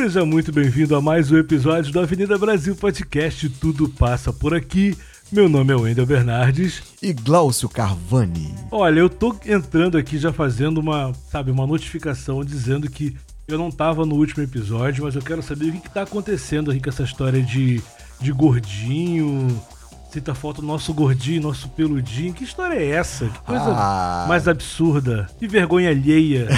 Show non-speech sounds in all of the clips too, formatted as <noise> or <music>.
Seja muito bem-vindo a mais um episódio do Avenida Brasil Podcast Tudo Passa Por Aqui. Meu nome é Wendel Bernardes. E Glaucio Carvani. Olha, eu tô entrando aqui já fazendo uma, sabe, uma notificação dizendo que eu não tava no último episódio, mas eu quero saber o que, que tá acontecendo aqui com essa história de, de gordinho, Sinta falta do nosso gordinho, nosso peludinho. Que história é essa? Que coisa ah. mais absurda. Que vergonha alheia.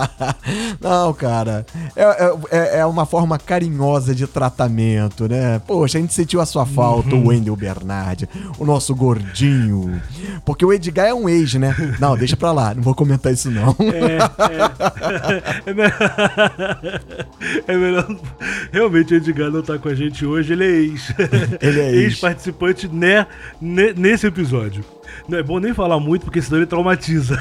<laughs> Não, cara. É, é, é, uma forma carinhosa de tratamento, né? Poxa, a gente sentiu a sua falta, uhum. o Wendel Bernard, o nosso gordinho. Porque o Edgar é um ex, né? Não, deixa pra lá, não vou comentar isso não. É, é. <laughs> <laughs> É melhor, é melhor. Realmente o Edgar não tá com a gente hoje, ele é ex. Ele é ex. Ex-participante né, nesse episódio. Não é bom nem falar muito, porque senão ele traumatiza.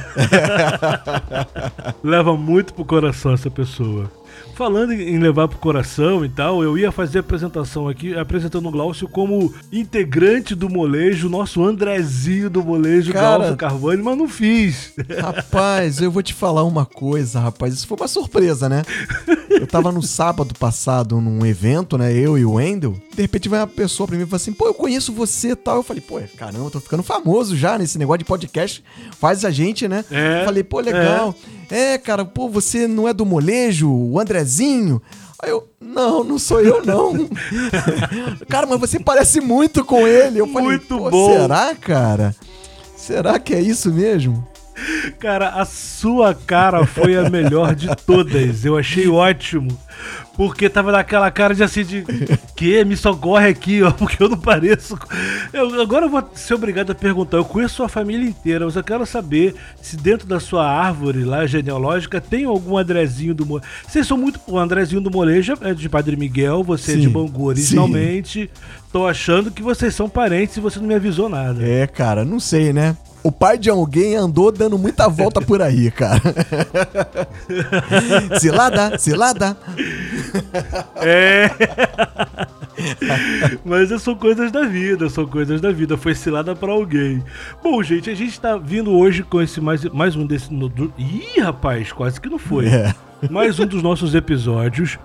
<laughs> Leva muito pro coração essa pessoa. Falando em levar pro coração e tal, eu ia fazer a apresentação aqui, apresentando o Glaucio como integrante do molejo, nosso Andrezinho do molejo, Cara, Glaucio Carvani, mas não fiz. Rapaz, eu vou te falar uma coisa, rapaz. Isso foi uma surpresa, né? Eu tava no sábado passado num evento, né? Eu e o Wendel. De repente vai uma pessoa pra mim e fala assim: pô, eu conheço você e tal. Eu falei, pô, caramba, eu tô ficando famoso já nesse negócio de podcast. Faz a gente, né? É, falei, pô, legal. É. É, cara, pô, você não é do molejo, o Andrezinho? Aí eu, não, não sou eu, não. <laughs> cara, mas você parece muito com ele. Eu falei, muito bom. será, cara? Será que é isso mesmo? Cara, a sua cara foi a melhor de todas. Eu achei ótimo. Porque tava naquela cara de assim de que me socorre aqui, ó, porque eu não pareço. Eu, agora eu vou ser obrigado a perguntar. Eu conheço sua família inteira, mas eu quero saber se dentro da sua árvore lá genealógica tem algum Andrezinho do Molejo. Vocês são muito. O Andrezinho do Molejo é de Padre Miguel, você sim, é de Bangu originalmente. Sim. Tô achando que vocês são parentes e você não me avisou nada. É, cara, não sei, né? O pai de alguém andou dando muita volta por aí, cara. <laughs> cilada, cilada. É. Mas são coisas da vida, são coisas da vida. Foi cilada para alguém. Bom, gente, a gente tá vindo hoje com esse mais, mais um desse. No, do... Ih, rapaz, quase que não foi. É. Mais um dos nossos episódios.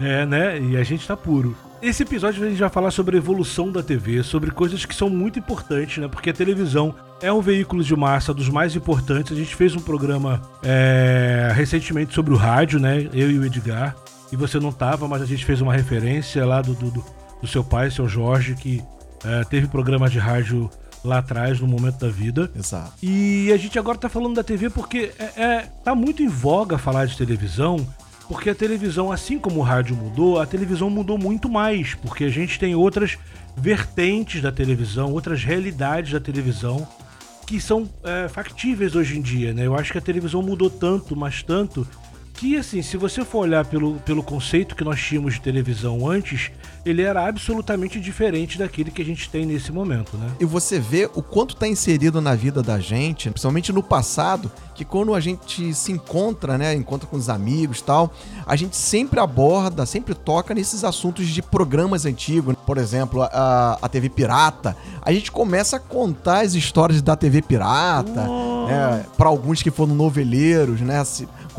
É, né? E a gente tá puro. Esse episódio a gente vai falar sobre a evolução da TV, sobre coisas que são muito importantes, né? Porque a televisão é um veículo de massa dos mais importantes. A gente fez um programa é, recentemente sobre o rádio, né? Eu e o Edgar. E você não tava, mas a gente fez uma referência lá do, do, do seu pai, seu Jorge, que é, teve programa de rádio lá atrás, no momento da vida. Exato. E a gente agora tá falando da TV porque é, é, tá muito em voga falar de televisão porque a televisão, assim como o rádio mudou, a televisão mudou muito mais, porque a gente tem outras vertentes da televisão, outras realidades da televisão que são é, factíveis hoje em dia, né? Eu acho que a televisão mudou tanto, mas tanto, que assim, se você for olhar pelo, pelo conceito que nós tínhamos de televisão antes, ele era absolutamente diferente daquele que a gente tem nesse momento, né? E você vê o quanto está inserido na vida da gente, principalmente no passado, que quando a gente se encontra, né, encontra com os amigos tal, a gente sempre aborda, sempre toca nesses assuntos de programas antigos. Por exemplo, a, a TV Pirata. A gente começa a contar as histórias da TV Pirata, oh. né, para alguns que foram noveleiros, né?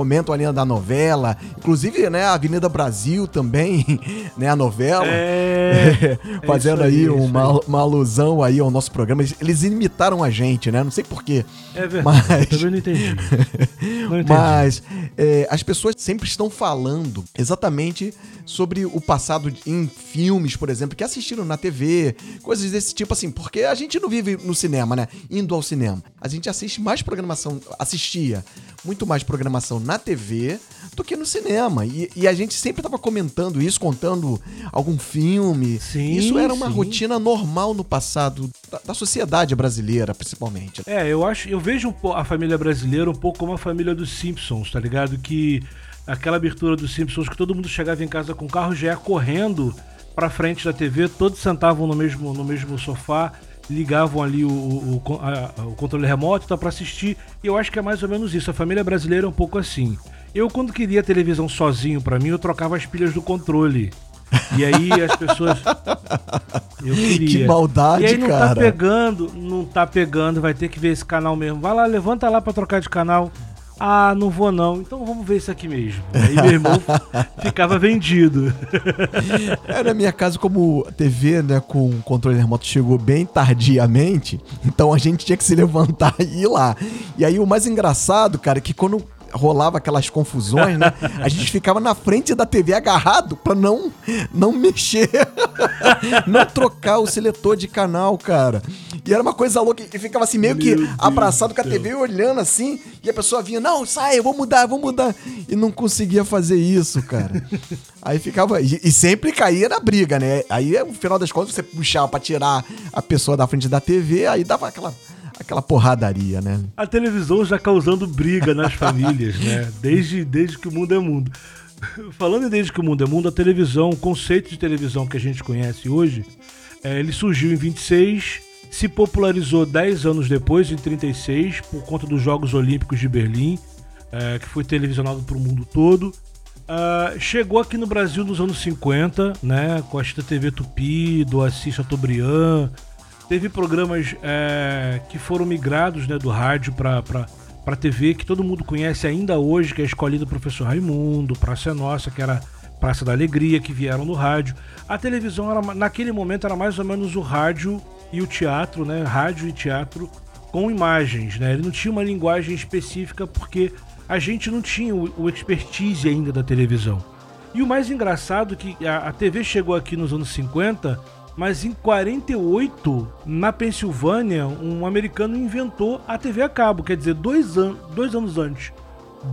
Comentam ali da novela, inclusive, né, a Avenida Brasil também, <laughs> né, a novela. É, <laughs> fazendo é aí, aí uma, uma alusão aí ao nosso programa. Eles imitaram a gente, né? Não sei porquê. É verdade. Mas... Também não entendi. <laughs> Não entendi. Mas é, as pessoas sempre estão falando exatamente sobre o passado em filmes, por exemplo, que assistiram na TV, coisas desse tipo assim, porque a gente não vive no cinema, né? Indo ao cinema. A gente assiste mais programação, assistia muito mais programação na TV do que no cinema. E, e a gente sempre estava comentando isso, contando algum filme. Sim, isso era uma sim. rotina normal no passado da, da, sociedade brasileira, principalmente. É, eu acho, eu vejo a família brasileira um pouco como a família dos Simpsons, tá ligado? Que aquela abertura dos Simpsons que todo mundo chegava em casa com o carro já ia correndo pra frente da TV, todos sentavam no mesmo, no mesmo sofá, ligavam ali o, o, a, o controle remoto tá, para assistir. E eu acho que é mais ou menos isso. A família brasileira é um pouco assim. Eu, quando queria televisão sozinho para mim, eu trocava as pilhas do controle. E aí as pessoas. <laughs> Eu queria. Que maldade, cara. E aí não tá cara. tá pegando, não tá pegando, vai ter que ver esse canal mesmo. Vai lá, levanta lá pra trocar de canal. Ah, não vou não. Então vamos ver isso aqui mesmo. Aí meu irmão <laughs> ficava vendido. É, na minha casa, como a TV né, com controle remoto chegou bem tardiamente, então a gente tinha que se levantar e ir lá. E aí o mais engraçado, cara, é que quando rolava aquelas confusões, né? A gente ficava na frente da TV agarrado pra não, não mexer, <laughs> não trocar o seletor de canal, cara. E era uma coisa louca, e ficava assim meio que abraçado com a TV olhando assim, e a pessoa vinha, não, sai, eu vou mudar, eu vou mudar. E não conseguia fazer isso, cara. Aí ficava. E, e sempre caía na briga, né? Aí, no final das contas, você puxava pra tirar a pessoa da frente da TV, aí dava aquela aquela porradaria, né? A televisão já causando briga nas famílias, né? Desde, desde que o mundo é mundo. Falando em desde que o mundo é mundo, a televisão, o conceito de televisão que a gente conhece hoje, é, ele surgiu em 26, se popularizou 10 anos depois, em 36, por conta dos Jogos Olímpicos de Berlim, é, que foi televisionado para o mundo todo. Uh, chegou aqui no Brasil nos anos 50, né, com a TV Tupi, do Assis Chateaubriand, Teve programas é, que foram migrados né, do rádio para para TV, que todo mundo conhece ainda hoje, que é a Escolinha do Professor Raimundo, Praça é Nossa, que era Praça da Alegria, que vieram no rádio. A televisão, era, naquele momento, era mais ou menos o rádio e o teatro, né? Rádio e teatro com imagens, né? Ele não tinha uma linguagem específica porque a gente não tinha o, o expertise ainda da televisão. E o mais engraçado é que a, a TV chegou aqui nos anos 50 mas em 48, na Pensilvânia, um americano inventou a TV a cabo, quer dizer, dois, an dois anos antes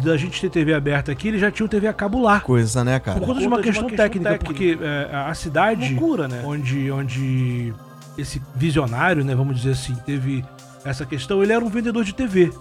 da gente ter TV aberta aqui, ele já tinha o TV a cabo lá. Coisa, né, cara? Por conta de uma, questão, de uma técnica, técnica, porque é, a cidade Loucura, né? onde, onde esse visionário, né, vamos dizer assim, teve essa questão, ele era um vendedor de TV.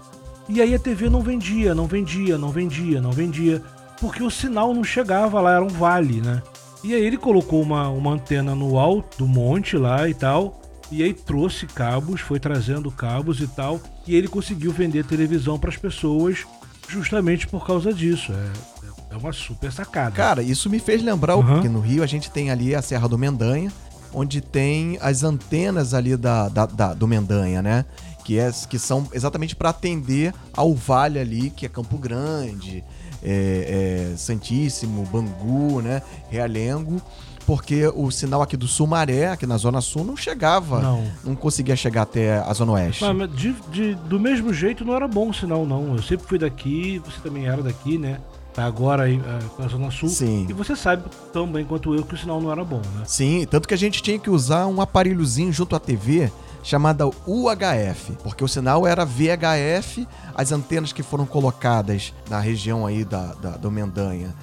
E aí a TV não vendia, não vendia, não vendia, não vendia, porque o sinal não chegava lá, era um vale, né? E aí ele colocou uma, uma antena no alto do monte lá e tal. E aí trouxe cabos, foi trazendo cabos e tal. E ele conseguiu vender televisão para as pessoas justamente por causa disso. É, é uma super sacada. Cara, isso me fez lembrar uhum. que no Rio a gente tem ali a Serra do Mendanha, onde tem as antenas ali da, da, da do Mendanha, né? Que, é, que são exatamente para atender ao vale ali, que é Campo Grande, é, é, Santíssimo, Bangu, né? Realengo porque o sinal aqui do Sumaré, aqui na Zona Sul, não chegava. Não. Não conseguia chegar até a Zona Oeste. Mas, de, de, do mesmo jeito não era bom o sinal, não. Eu sempre fui daqui, você também era daqui, né? Tá agora aí uh, na Zona Sul. Sim. E você sabe tão bem quanto eu que o sinal não era bom, né? Sim, tanto que a gente tinha que usar um aparelhozinho junto à TV chamada UHF, porque o sinal era VHF, as antenas que foram colocadas na região aí da, da do Mendanha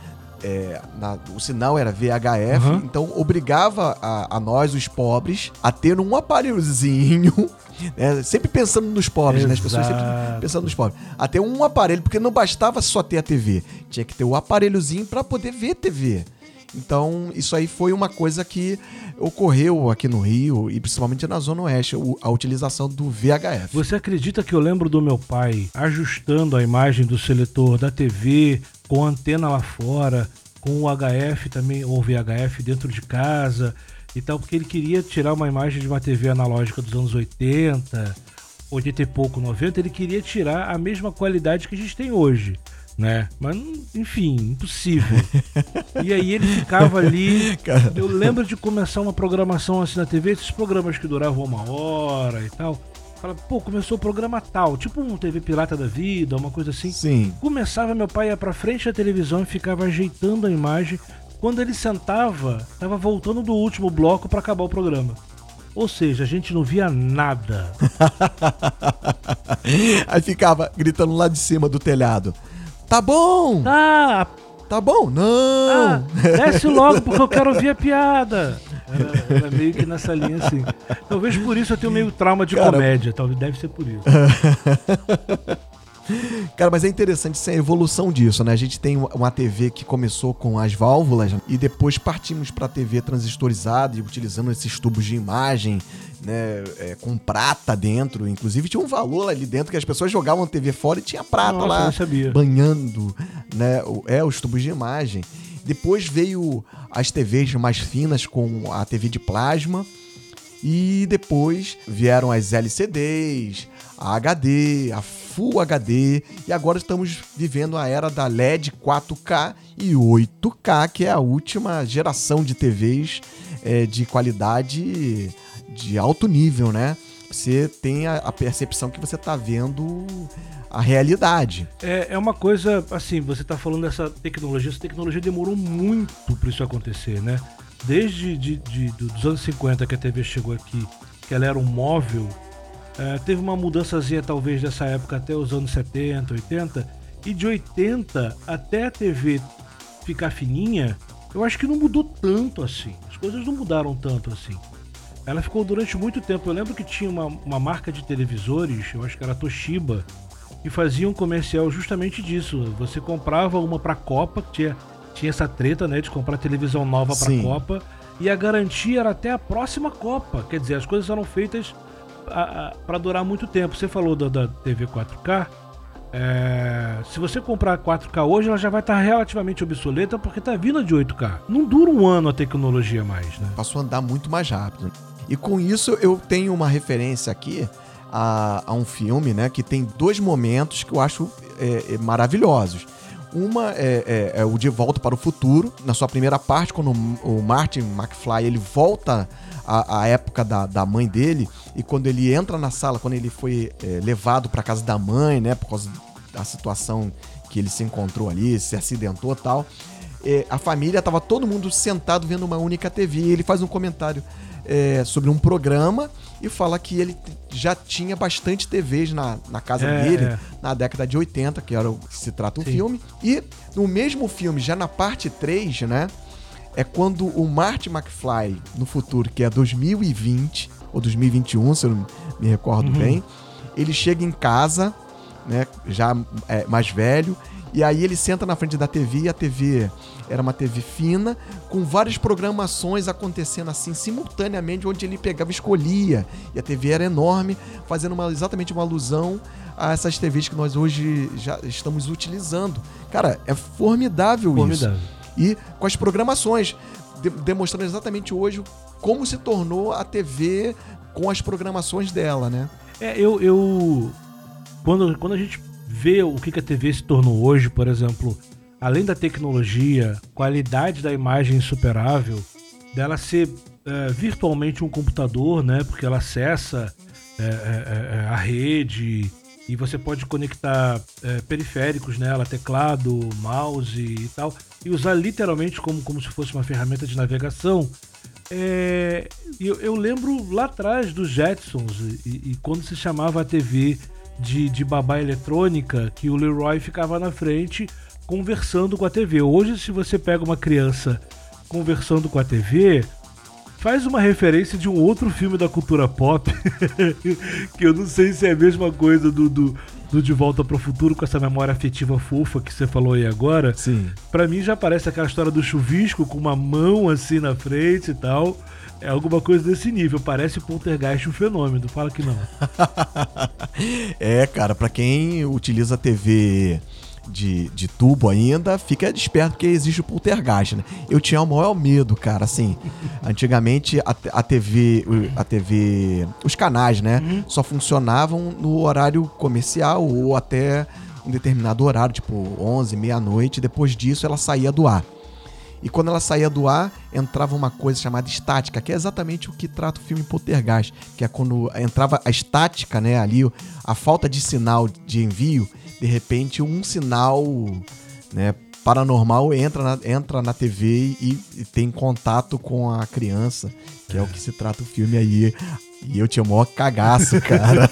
é, na, o sinal era VHF, uhum. então obrigava a, a, nós, os pobres, a ter um aparelhozinho, <laughs> né, sempre pensando nos pobres, né, as pessoas sempre pensando nos pobres, a ter um aparelho, porque não bastava só ter a TV, tinha que ter o aparelhozinho para poder ver TV. Então, isso aí foi uma coisa que ocorreu aqui no Rio e principalmente na Zona Oeste, a utilização do VHF. Você acredita que eu lembro do meu pai ajustando a imagem do seletor da TV com a antena lá fora, com o HF também, ou VHF dentro de casa e tal, porque ele queria tirar uma imagem de uma TV analógica dos anos 80, 80 e pouco, 90, ele queria tirar a mesma qualidade que a gente tem hoje né? Mas, enfim, impossível. e aí ele ficava ali. Eu lembro de começar uma programação assim na TV, esses programas que duravam uma hora e tal. Fala, pô, começou o programa tal, tipo um TV Pirata da Vida, uma coisa assim. Sim. Começava, meu pai ia pra frente da televisão e ficava ajeitando a imagem. Quando ele sentava, tava voltando do último bloco para acabar o programa. Ou seja, a gente não via nada. <laughs> Aí ficava gritando lá de cima do telhado. Tá bom! Tá! Tá bom? Não! Ah, desce logo porque eu quero ouvir a piada. Era, era, meio que nessa linha assim. Talvez por isso eu tenho meio trauma de Cara... comédia. Talvez deve ser por isso. <laughs> Cara, mas é interessante essa evolução disso, né? A gente tem uma TV que começou com as válvulas e depois partimos para TV transistorizada e utilizando esses tubos de imagem, né? É, com prata dentro. Inclusive tinha um valor ali dentro que as pessoas jogavam a TV fora e tinha prata Nossa, lá banhando, né? É, os tubos de imagem. Depois veio as TVs mais finas com a TV de plasma. E depois vieram as LCDs, a HD, a Full HD e agora estamos vivendo a era da LED 4K e 8K, que é a última geração de TVs é, de qualidade de alto nível, né? Você tem a, a percepção que você está vendo a realidade. É, é uma coisa, assim, você está falando dessa tecnologia, essa tecnologia demorou muito para isso acontecer, né? Desde de, de, dos anos 50 que a TV chegou aqui, que ela era um móvel, é, teve uma mudançazinha talvez dessa época até os anos 70, 80, e de 80 até a TV ficar fininha, eu acho que não mudou tanto assim. As coisas não mudaram tanto assim. Ela ficou durante muito tempo. Eu lembro que tinha uma, uma marca de televisores, eu acho que era Toshiba, e fazia um comercial justamente disso. Você comprava uma para Copa, que tinha, tinha essa treta, né, de comprar televisão nova para Copa, e a garantia era até a próxima Copa. Quer dizer, as coisas eram feitas para durar muito tempo. Você falou da, da TV 4K. É, se você comprar 4K hoje, ela já vai estar tá relativamente obsoleta porque está vindo de 8K. Não dura um ano a tecnologia mais, né? Passou a andar muito mais rápido. E com isso eu tenho uma referência aqui a, a um filme, né, que tem dois momentos que eu acho é, maravilhosos. Uma é, é, é, o De Volta para o Futuro, na sua primeira parte, quando o Martin McFly ele volta à, à época da, da mãe dele e quando ele entra na sala, quando ele foi é, levado para casa da mãe, né, por causa da situação que ele se encontrou ali, se acidentou tal. É, a família estava todo mundo sentado vendo uma única TV e ele faz um comentário é, sobre um programa e fala que ele já tinha bastante TVs na, na casa é, dele é. na década de 80, que era o que se trata o filme. E no mesmo filme, já na parte 3, né? É quando o Marty McFly, no futuro, que é 2020 ou 2021, se eu não me recordo uhum. bem, ele chega em casa, né? Já é, mais velho, e aí ele senta na frente da TV e a TV era uma TV fina, com várias programações acontecendo assim simultaneamente, onde ele pegava e escolhia. E a TV era enorme, fazendo uma, exatamente uma alusão a essas TVs que nós hoje já estamos utilizando. Cara, é formidável, formidável. isso. E com as programações, de, demonstrando exatamente hoje como se tornou a TV com as programações dela, né? É, eu, eu quando, quando a gente vê o que, que a TV se tornou hoje, por exemplo, além da tecnologia, qualidade da imagem insuperável, dela ser é, virtualmente um computador, né? Porque ela acessa é, é, é, é a rede e você pode conectar é, periféricos nela, teclado, mouse e tal, e usar literalmente como, como se fosse uma ferramenta de navegação. eu, eu lembro lá atrás dos Jetsons e, e quando se chamava a TV de, de babá eletrônica que o Leroy ficava na frente conversando com a TV. Hoje, se você pega uma criança conversando com a TV, faz uma referência de um outro filme da cultura pop, <laughs> que eu não sei se é a mesma coisa do, do, do De Volta para o Futuro, com essa memória afetiva fofa que você falou aí agora. Sim. Pra mim já parece aquela história do chuvisco com uma mão assim na frente e tal. É alguma coisa desse nível. Parece Poltergeist um fenômeno. Fala que não. <laughs> é, cara, para quem utiliza a TV de, de tubo ainda, fica desperto porque existe o poltergeist, né? Eu tinha o maior medo, cara, assim. <laughs> antigamente a, a TV, a TV, os canais, né, uhum. só funcionavam no horário comercial ou até um determinado horário, tipo 11, meia-noite. Depois disso ela saía do ar. E quando ela saía do ar, entrava uma coisa chamada estática, que é exatamente o que trata o filme Poltergeist, que é quando entrava a estática, né, ali, a falta de sinal de envio, de repente um sinal, né, paranormal entra na, entra na TV e, e tem contato com a criança, que é. é o que se trata o filme aí. E eu tinha o maior cagaço, <laughs> cara.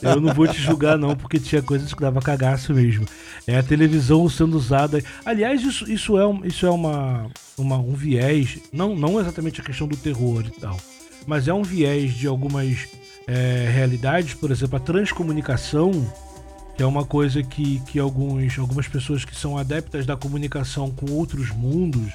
eu não vou te julgar, não, porque tinha coisas que dava cagaço mesmo. É a televisão sendo usada. Aliás, isso, isso é, um, isso é uma, uma, um viés, não, não exatamente a questão do terror e tal, mas é um viés de algumas é, realidades, por exemplo, a transcomunicação, é uma coisa que, que alguns, algumas pessoas que são adeptas da comunicação com outros mundos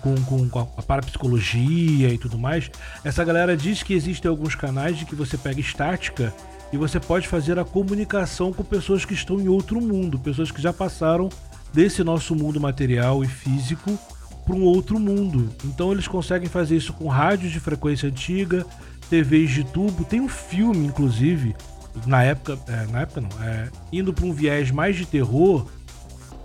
com, com, com a parapsicologia e tudo mais, essa galera diz que existem alguns canais de que você pega estática e você pode fazer a comunicação com pessoas que estão em outro mundo, pessoas que já passaram desse nosso mundo material e físico para um outro mundo. Então eles conseguem fazer isso com rádios de frequência antiga, TVs de tubo. Tem um filme, inclusive, na época, é, na época não, é, indo para um viés mais de terror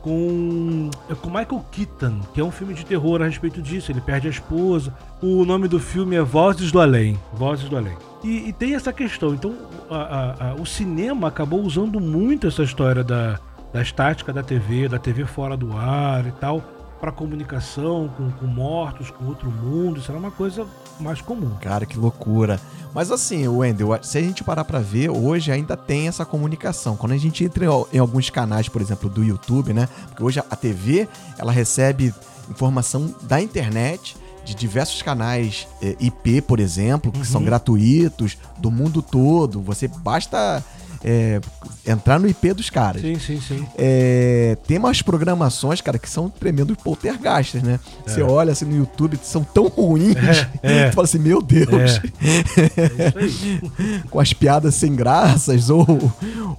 com é com Michael Keaton, que é um filme de terror a respeito disso. Ele perde a esposa. O nome do filme é Vozes do Além. Vozes do Além. E, e tem essa questão. Então, a, a, a, o cinema acabou usando muito essa história da, da estática da TV, da TV fora do ar e tal para comunicação com, com, mortos, com outro mundo. Isso era uma coisa mais comum. Cara, que loucura. Mas assim, Wendel, se a gente parar para ver, hoje ainda tem essa comunicação. Quando a gente entra em alguns canais, por exemplo, do YouTube, né? Porque hoje a TV, ela recebe informação da internet de diversos canais eh, IP, por exemplo, que uhum. são gratuitos, do mundo todo. Você basta é, entrar no IP dos caras. Sim, sim, sim. É, tem umas programações, cara, que são tremendos poltergastes, né? É. Você olha assim no YouTube, são tão ruins. É, <laughs> é. Tu fala assim, meu Deus. É. <laughs> com as piadas sem graças, ou,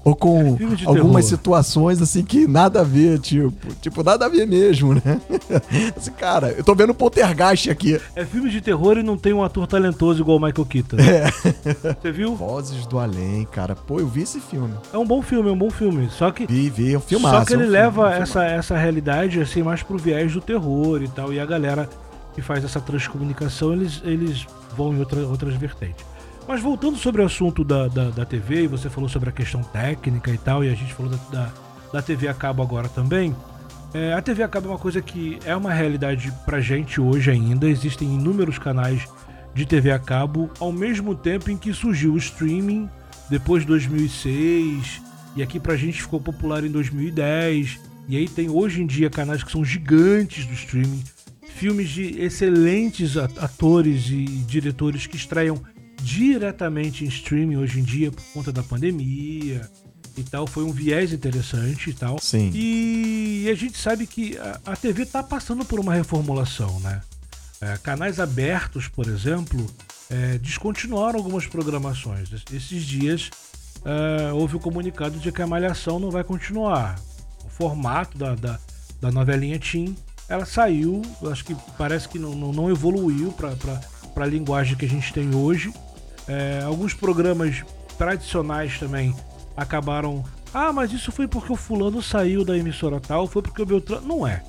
ou com algumas terror. situações assim que nada a ver, tipo, tipo, nada a ver mesmo, né? <laughs> Assim, cara, eu tô vendo poltergeist aqui. É filme de terror e não tem um ator talentoso igual o Michael Keaton. É. Você viu? Vozes do Além, cara. Pô, eu vi esse filme. É um bom filme, é um bom filme. Só que. Vi, vi, é um filme Só que ele é um leva filme, essa, essa realidade assim mais pro viés do terror e tal. E a galera que faz essa transcomunicação, eles, eles vão em outra, outras vertentes. Mas voltando sobre o assunto da, da, da TV, e você falou sobre a questão técnica e tal, e a gente falou da, da, da TV a cabo agora também. É, a TV a cabo é uma coisa que é uma realidade pra gente hoje ainda. Existem inúmeros canais de TV a cabo, ao mesmo tempo em que surgiu o streaming depois de 2006, e aqui pra gente ficou popular em 2010. E aí tem hoje em dia canais que são gigantes do streaming, filmes de excelentes atores e diretores que estreiam diretamente em streaming hoje em dia por conta da pandemia e tal. Foi um viés interessante e tal. Sim. E a gente sabe que a, TV está passando por uma reformulação, né? É, canais abertos, por exemplo, é, descontinuaram algumas programações. Esses dias é, houve o comunicado de que a Malhação não vai continuar. O formato da, da, da novelinha Tim, ela saiu, acho que parece que não, não, não evoluiu para a linguagem que a gente tem hoje. É, alguns programas tradicionais também acabaram. Ah, mas isso foi porque o fulano saiu da emissora tal, foi porque o Beltrano. Não é.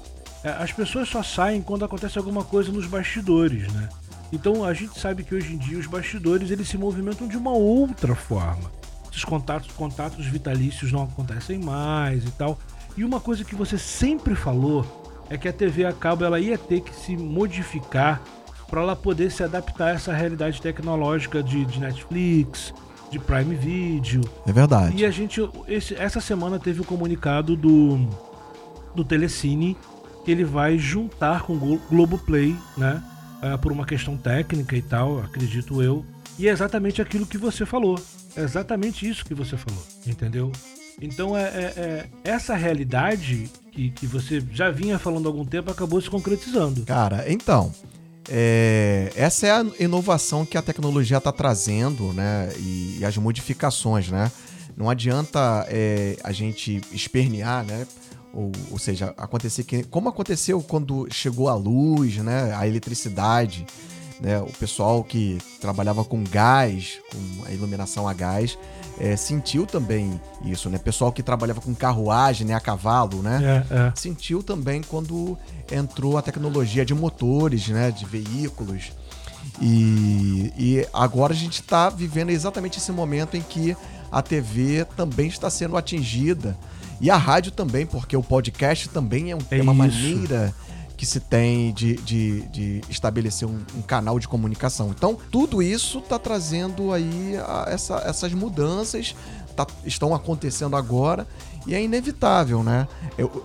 é as pessoas só saem quando acontece alguma coisa nos bastidores, né? Então a gente sabe que hoje em dia os bastidores eles se movimentam de uma outra forma. Esses contatos, contatos vitalícios não acontecem mais e tal. E uma coisa que você sempre falou é que a TV a cabo ela ia ter que se modificar para ela poder se adaptar a essa realidade tecnológica de, de, Netflix, de Prime Video. É verdade. E a gente esse, essa semana teve o comunicado do do Telecine que ele vai juntar com o Globoplay, né? Uh, por uma questão técnica e tal, acredito eu. E é exatamente aquilo que você falou. É exatamente isso que você falou, entendeu? Então é, é, é, essa realidade que, que você já vinha falando há algum tempo acabou se concretizando. Cara, então. É, essa é a inovação que a tecnologia está trazendo, né? E, e, as modificações, né? Não adianta é, a gente espernear, né? Ou, ou seja, acontecer que. Como aconteceu quando chegou a luz, né? A eletricidade. Né, o pessoal que trabalhava com gás, com a iluminação a gás, é, sentiu também isso, né? Pessoal que trabalhava com carruagem, né, a cavalo, né? É, é. Sentiu também quando entrou a tecnologia de motores, né, de veículos. E, e agora a gente está vivendo exatamente esse momento em que a TV também está sendo atingida e a rádio também, porque o podcast também é, um, é, é uma maneira que se tem de, de, de estabelecer um, um, canal de comunicação. Então, tudo isso está trazendo aí a, essa, essas mudanças, tá, estão acontecendo agora e é inevitável, né?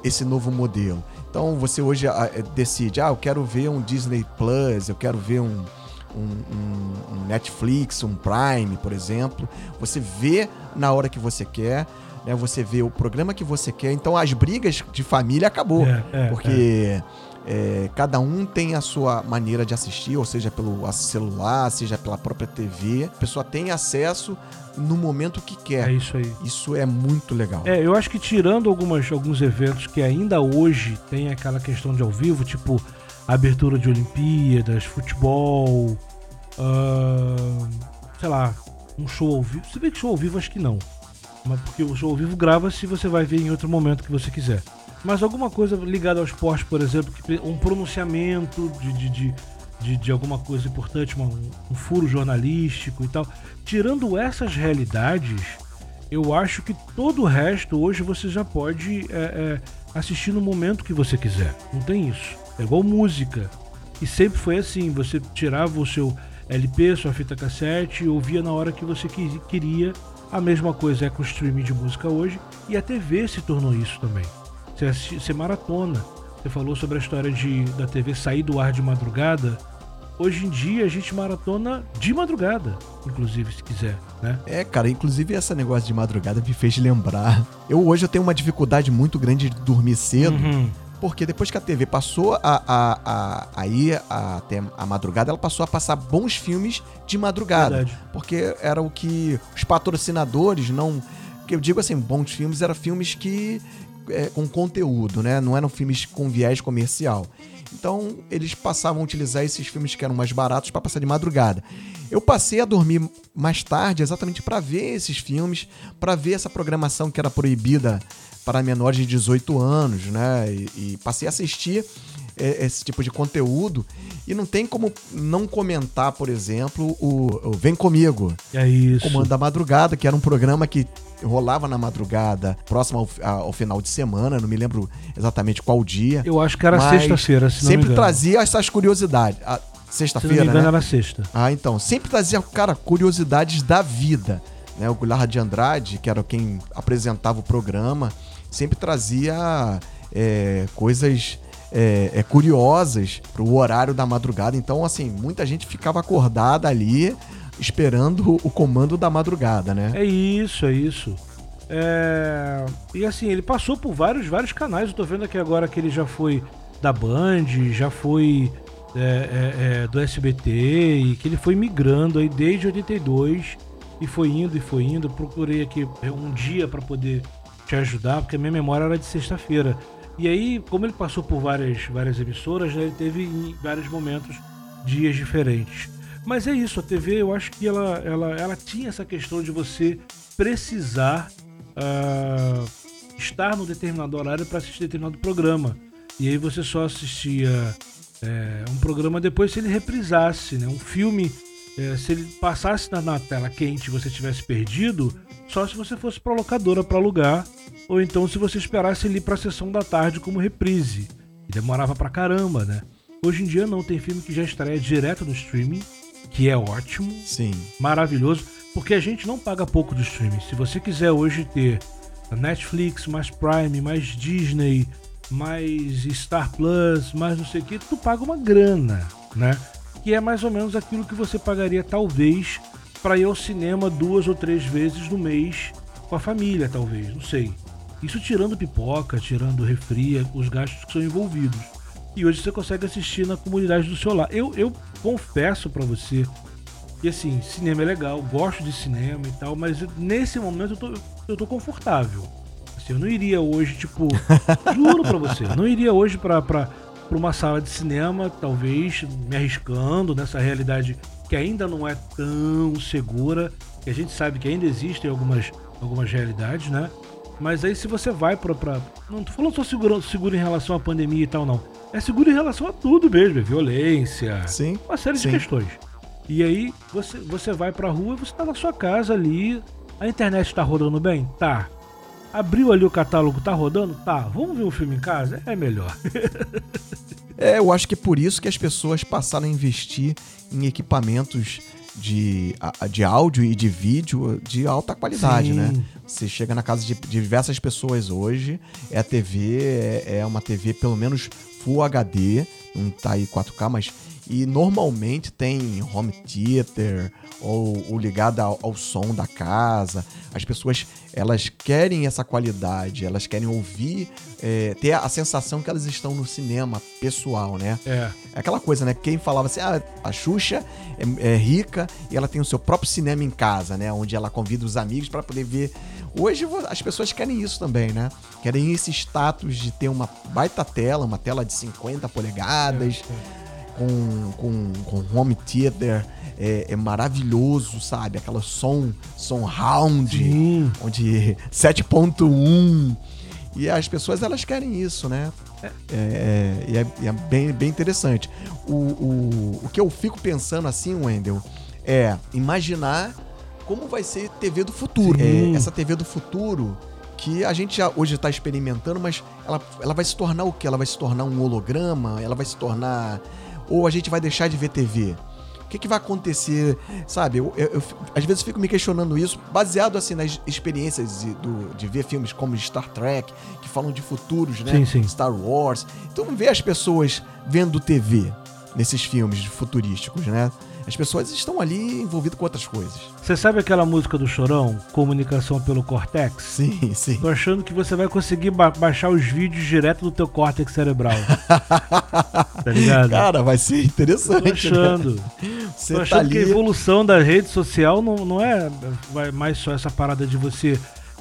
Esse novo modelo. Então, você hoje a, é, decide, ah, eu quero ver um Disney Plus, eu quero ver um, um, um Netflix, um Prime, por exemplo. Você vê na hora que você quer né? Você vê o programa que você quer. Então as brigas de família acabou. É, é, porque é. cada um tem a sua maneira de assistir, ou seja, pelo celular, seja pela própria TV. A pessoa tem acesso no momento que quer. É isso aí. Isso é muito legal. É, eu acho que tirando algumas, alguns eventos que ainda hoje tem aquela questão de ao vivo, tipo abertura de Olimpíadas, futebol, uh, sei lá, um show ao vivo. Se bem que show ao vivo acho que não. Mas porque o show ao vivo grava se você vai ver em outro momento que você quiser. Mas alguma coisa ligada ao esporte, por exemplo, um pronunciamento de, de, de, de, de alguma coisa importante, um, um furo jornalístico e tal. Tirando essas realidades, eu acho que todo o resto hoje você já pode é, é, assistir no momento que você quiser. Não tem isso. É igual música. E sempre foi assim: você tirava o seu LP, sua fita cassete, e ouvia na hora que você queria. A mesma coisa é com o streaming de música hoje. E a TV se tornou isso também. Você, assiste, você maratona. Você falou sobre a história de, da TV sair do ar de madrugada. Hoje em dia a gente maratona de madrugada, inclusive, se quiser, né? É, cara, inclusive esse negócio de madrugada me fez lembrar. Eu hoje eu tenho uma dificuldade muito grande de dormir cedo. Uhum. Porque depois que a TV passou a, a, a, a ir até a madrugada, ela passou a passar bons filmes de madrugada. Verdade. Porque era o que os patrocinadores não. Que eu digo assim, bons filmes eram filmes que. É, com conteúdo, né? Não eram filmes com viés comercial. Então, eles passavam a utilizar esses filmes que eram mais baratos para passar de madrugada. Eu passei a dormir mais tarde exatamente para ver esses filmes, para ver essa programação que era proibida para menores de 18 anos, né? E, e passei a assistir esse tipo de conteúdo e não tem como não comentar, por exemplo, o, o Vem Comigo. É isso. Comando da Madrugada, que era um programa que rolava na madrugada, próximo ao, ao, final de semana, não me lembro exatamente qual dia. Eu acho que era sexta-feira, se não Sempre trazia essas curiosidades. Sexta-feira, né? era sexta. Ah, então. Sempre trazia, cara, curiosidades da vida. Né? O Goulart de Andrade, que era quem apresentava o programa, sempre trazia é, coisas é, é, curiosas pro horário da madrugada. Então, assim, muita gente ficava acordada ali esperando o comando da madrugada, né? É isso, é isso. É... E assim, ele passou por vários, vários canais. Eu tô vendo aqui agora que ele já foi da Band, já foi é, é, é do SBT e que ele foi migrando aí desde 82 e foi indo e foi indo. procurei aqui um dia para poder te ajudar, porque a minha memória era de sexta-feira. E aí, como ele passou por várias, várias emissoras, né, ele teve em vários momentos dias diferentes. Mas é isso, a TV eu acho que ela, ela, ela tinha essa questão de você precisar uh, estar num determinado horário para assistir determinado programa. E aí você só assistia é, um programa depois se ele reprisasse, né? Um filme, é, se ele passasse na, na tela quente e você tivesse perdido, só se você fosse para locadora para alugar, ou então se você esperasse ele para a sessão da tarde como reprise. E demorava pra caramba, né? Hoje em dia não, tem filme que já estreia direto no streaming, que é ótimo. Sim. Maravilhoso, porque a gente não paga pouco do streaming. Se você quiser hoje ter Netflix, mais Prime, mais Disney, mais Star Plus, mais não sei o que, tu paga uma grana, né? Que é mais ou menos aquilo que você pagaria talvez para ir ao cinema duas ou três vezes no mês com a família, talvez, não sei. Isso tirando pipoca, tirando refri, os gastos que são envolvidos. E hoje você consegue assistir na comunidade do seu lar. Eu, eu confesso para você que assim, cinema é legal, gosto de cinema e tal, mas nesse momento eu tô, eu tô confortável. Assim, eu não iria hoje, tipo, <laughs> juro pra você, não iria hoje pra, pra, pra uma sala de cinema, talvez me arriscando nessa realidade que ainda não é tão segura, que a gente sabe que ainda existem algumas, algumas realidades, né? Mas aí se você vai pra. pra não tô falando só seguro, seguro em relação à pandemia e tal, não. É seguro em relação a tudo mesmo, é violência, sim, uma série sim. de questões. E aí você, você vai pra rua, você tá na sua casa ali, a internet tá rodando bem? Tá. Abriu ali o catálogo, tá rodando? Tá. Vamos ver um filme em casa? É melhor. <laughs> é, eu acho que é por isso que as pessoas passaram a investir em equipamentos de, de áudio e de vídeo de alta qualidade, Sim. né? Você chega na casa de, de, diversas pessoas hoje, é a TV, é, é uma TV pelo menos Full HD, não tá aí 4K, mas e normalmente tem home theater ou, ou ligada ao, ao, som da casa. As pessoas elas querem essa qualidade, elas querem ouvir, é, ter a sensação que elas estão no cinema pessoal, né? É. é aquela coisa, né? Quem falava assim, ah, a Xuxa é, é rica e ela tem o seu próprio cinema em casa, né? Onde ela convida os amigos para poder ver. Hoje as pessoas querem isso também, né? Querem esse status de ter uma baita tela, uma tela de 50 polegadas. É, é com, com, com home theater é, é, maravilhoso, sabe? Aquela som, som round, Sim. onde 7.1 e as pessoas elas querem isso, né? É, é, e é, é, bem, bem interessante. O, o, o que eu fico pensando assim, Wendel, é imaginar como vai ser TV do futuro. É, essa TV do futuro que a gente já hoje está experimentando, mas ela, ela vai se tornar o quê? Ela vai se tornar um holograma? Ela vai se tornar. Ou a gente vai deixar de ver TV? que, que vai acontecer? Sabe, eu, eu, eu, às vezes fico me questionando isso, baseado assim nas experiências de, do, de ver filmes como Star Trek, que falam de futuros, né? Sim, sim. Star Wars. Então ver as pessoas vendo TV nesses filmes futurísticos, né? As pessoas estão ali envolvidas com outras coisas. Você sabe aquela música do Chorão, Comunicação pelo Cortex? Sim, sim. Tô achando que você vai conseguir ba baixar os vídeos direto do teu córtex cerebral. <laughs> tá ligado? Cara, vai ser interessante. Tô achando. Né? Você Tô tá achando tá ali... que a evolução da rede social não, não é mais só essa parada de você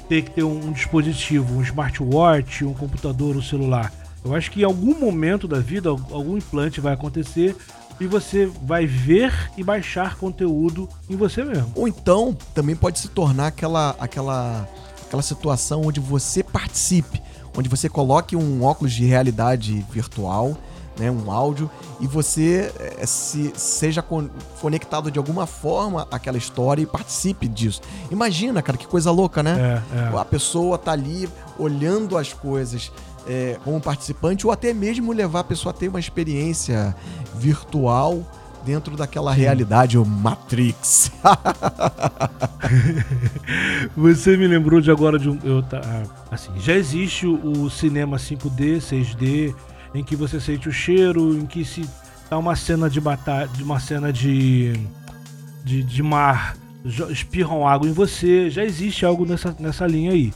ter que ter um, um dispositivo, um smartwatch, um computador, um celular. Eu acho que em algum momento da vida, algum implante vai acontecer e você vai ver e baixar conteúdo em você mesmo. Ou então também pode se tornar aquela aquela aquela situação onde você participe, onde você coloque um óculos de realidade virtual, né, um áudio e você é, se seja conectado de alguma forma àquela história e participe disso. Imagina, cara, que coisa louca, né? É, é. A pessoa tá ali olhando as coisas é, como participante ou até mesmo levar a pessoa a ter uma experiência virtual dentro daquela realidade, o Matrix. <laughs> Você me lembrou de agora de um. Eu, tá, assim, já existe o cinema 5D, 6D, em que você sente o cheiro, em que se tá uma cena de batalha, uma cena de, de, de mar, espirram água em você. Já existe algo nessa, nessa linha aí.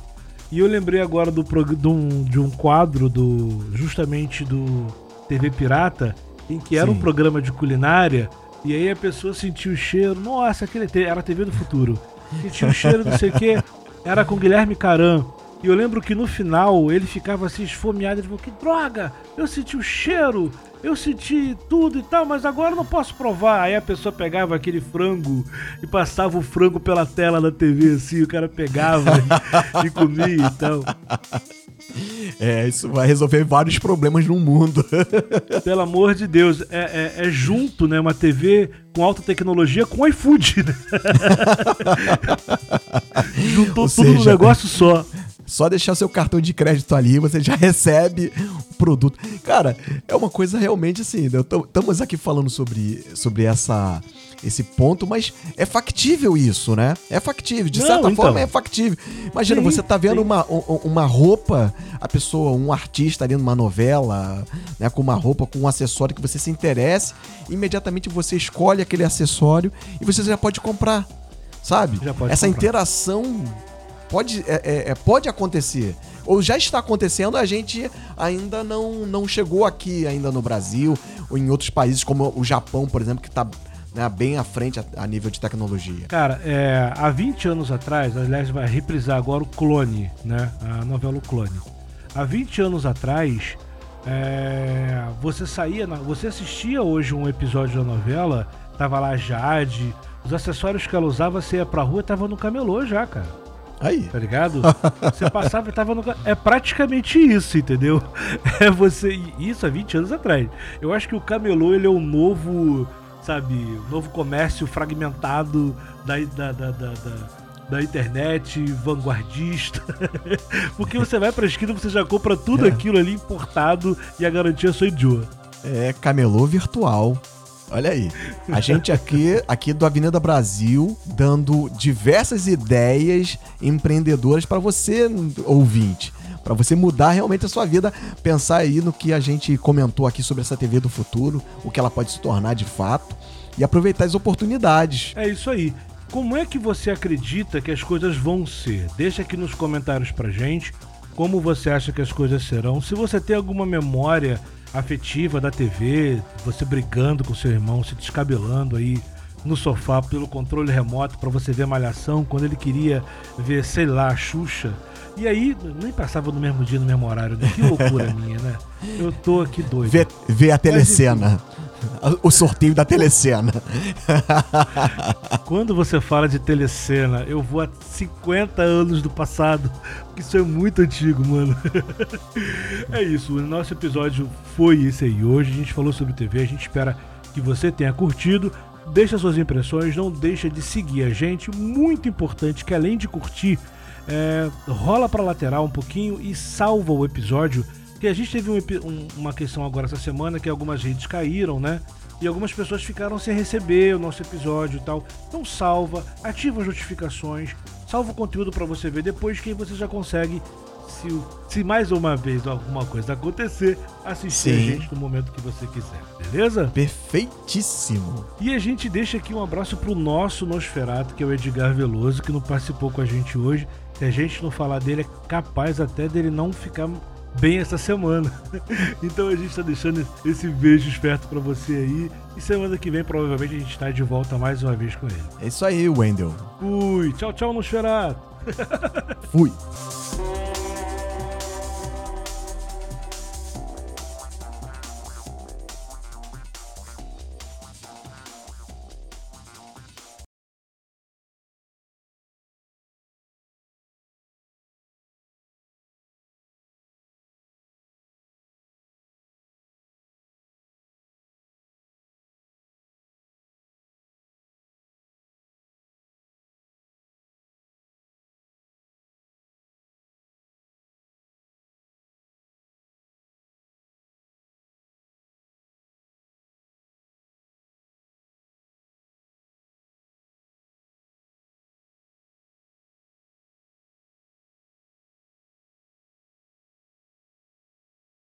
E eu lembrei agora do, de, um, de um quadro do justamente do TV Pirata, em que era Sim. um programa de culinária, e aí a pessoa sentiu o cheiro, nossa, aquele era a TV do futuro. Sentiu o cheiro, não sei o que, era com Guilherme Caram. E eu lembro que no final ele ficava assim esfomeado, ele falou, que droga, eu senti o cheiro, eu senti tudo e tal, mas agora não posso provar. Aí a pessoa pegava aquele frango e passava o frango pela tela da TV, assim, o cara pegava e, <laughs> e comia e tal. É, isso vai resolver vários problemas no mundo. <laughs> Pelo amor de Deus, é, é, é junto, né? Uma TV com alta tecnologia com iFood, né? <laughs> Juntou Ou tudo seja, no negócio só. Só deixar seu cartão de crédito ali, você já <laughs> recebe o produto. Cara, é uma coisa realmente assim. Estamos aqui falando sobre, sobre essa, esse ponto, mas é factível isso, né? É factível. De Não, certa então. forma, é factível. Imagina, sim, você tá vendo uma, uma roupa, a pessoa, um artista ali numa novela, né, com uma roupa, com um acessório que você se interesse, imediatamente você escolhe aquele acessório e você já pode comprar. Sabe? Essa comprar. interação pode, é, é, é, pode acontecer. Ou já está acontecendo, a gente ainda não, não chegou aqui ainda no Brasil, ou em outros países, como o Japão, por exemplo, que está né, bem à frente a, a, nível de tecnologia. Cara, é, há 20 anos atrás, aliás, vai reprisar agora o Clone, né? A novela o Clone. Há 20 anos atrás, é, você saía, na, você assistia hoje um episódio da novela, tava lá Jade, os acessórios que ela usava, você ia pra rua, tava no camelô já, cara. Aí. Tá ligado? Você passava e tava no. É praticamente isso, entendeu? <laughs> É você. Isso há 20 anos atrás. Eu acho que o camelô ele é o novo. Sabe? O novo comércio fragmentado da, da, da, da, da da internet, vanguardista. <laughs> Porque você vai pra esquina, você já compra tudo é. aquilo ali importado e a garantia só idiota. É, camelô virtual. Olha aí. A gente aqui, aqui do Avenida Brasil, dando diversas ideias empreendedoras para você, ouvinte. Para você mudar realmente a sua vida, pensar aí no que a gente comentou aqui sobre essa TV do futuro, o que ela pode se tornar de fato e aproveitar as oportunidades. É isso aí. Como é que você acredita que as coisas vão ser? Deixa aqui nos comentários pra gente como você acha que as coisas serão. Se você tem alguma memória afetiva da TV, você brigando com seu irmão, se descabelando aí no sofá pelo controle remoto para você ver Malhação, quando ele queria ver, sei lá, Xuxa. E aí, nem passava no mesmo dia, no mesmo horário, né? Que loucura <laughs> minha, né? Eu tô aqui doido. Vê a telecena. O sorteio da telecena. Quando você fala de telecena, eu vou a 50 anos do passado, porque isso é muito antigo, mano. é isso, o nosso episódio foi esse aí. Hoje a gente falou sobre TV, a gente espera que você tenha curtido. Deixa suas impressões, não deixa de seguir a gente. Muito importante que além de curtir, é, rola para lateral um pouquinho e salva o episódio. Que a gente teve um, um, uma questão agora essa semana que algumas redes caíram, né? E algumas pessoas ficaram sem receber o nosso episódio e tal. Então salva, ativa as notificações, salva o conteúdo para você ver depois que aí você já consegue se, se mais uma vez alguma coisa acontecer, assistir Sim. a gente no momento que você quiser, beleza? Perfeitíssimo. E a gente deixa aqui um abraço pro nosso Nosferato, que é o Edgar Veloso, que não participou com a gente hoje. Se a gente não falar dele, é capaz até dele não ficar bem essa semana. então a gente está deixando esse beijo esperto para você aí. E semana que vem, provavelmente, a gente está de volta mais uma vez com ele. É isso aí, Wendel. Fui. Tchau, tchau, Nosferatu. Fui. <laughs>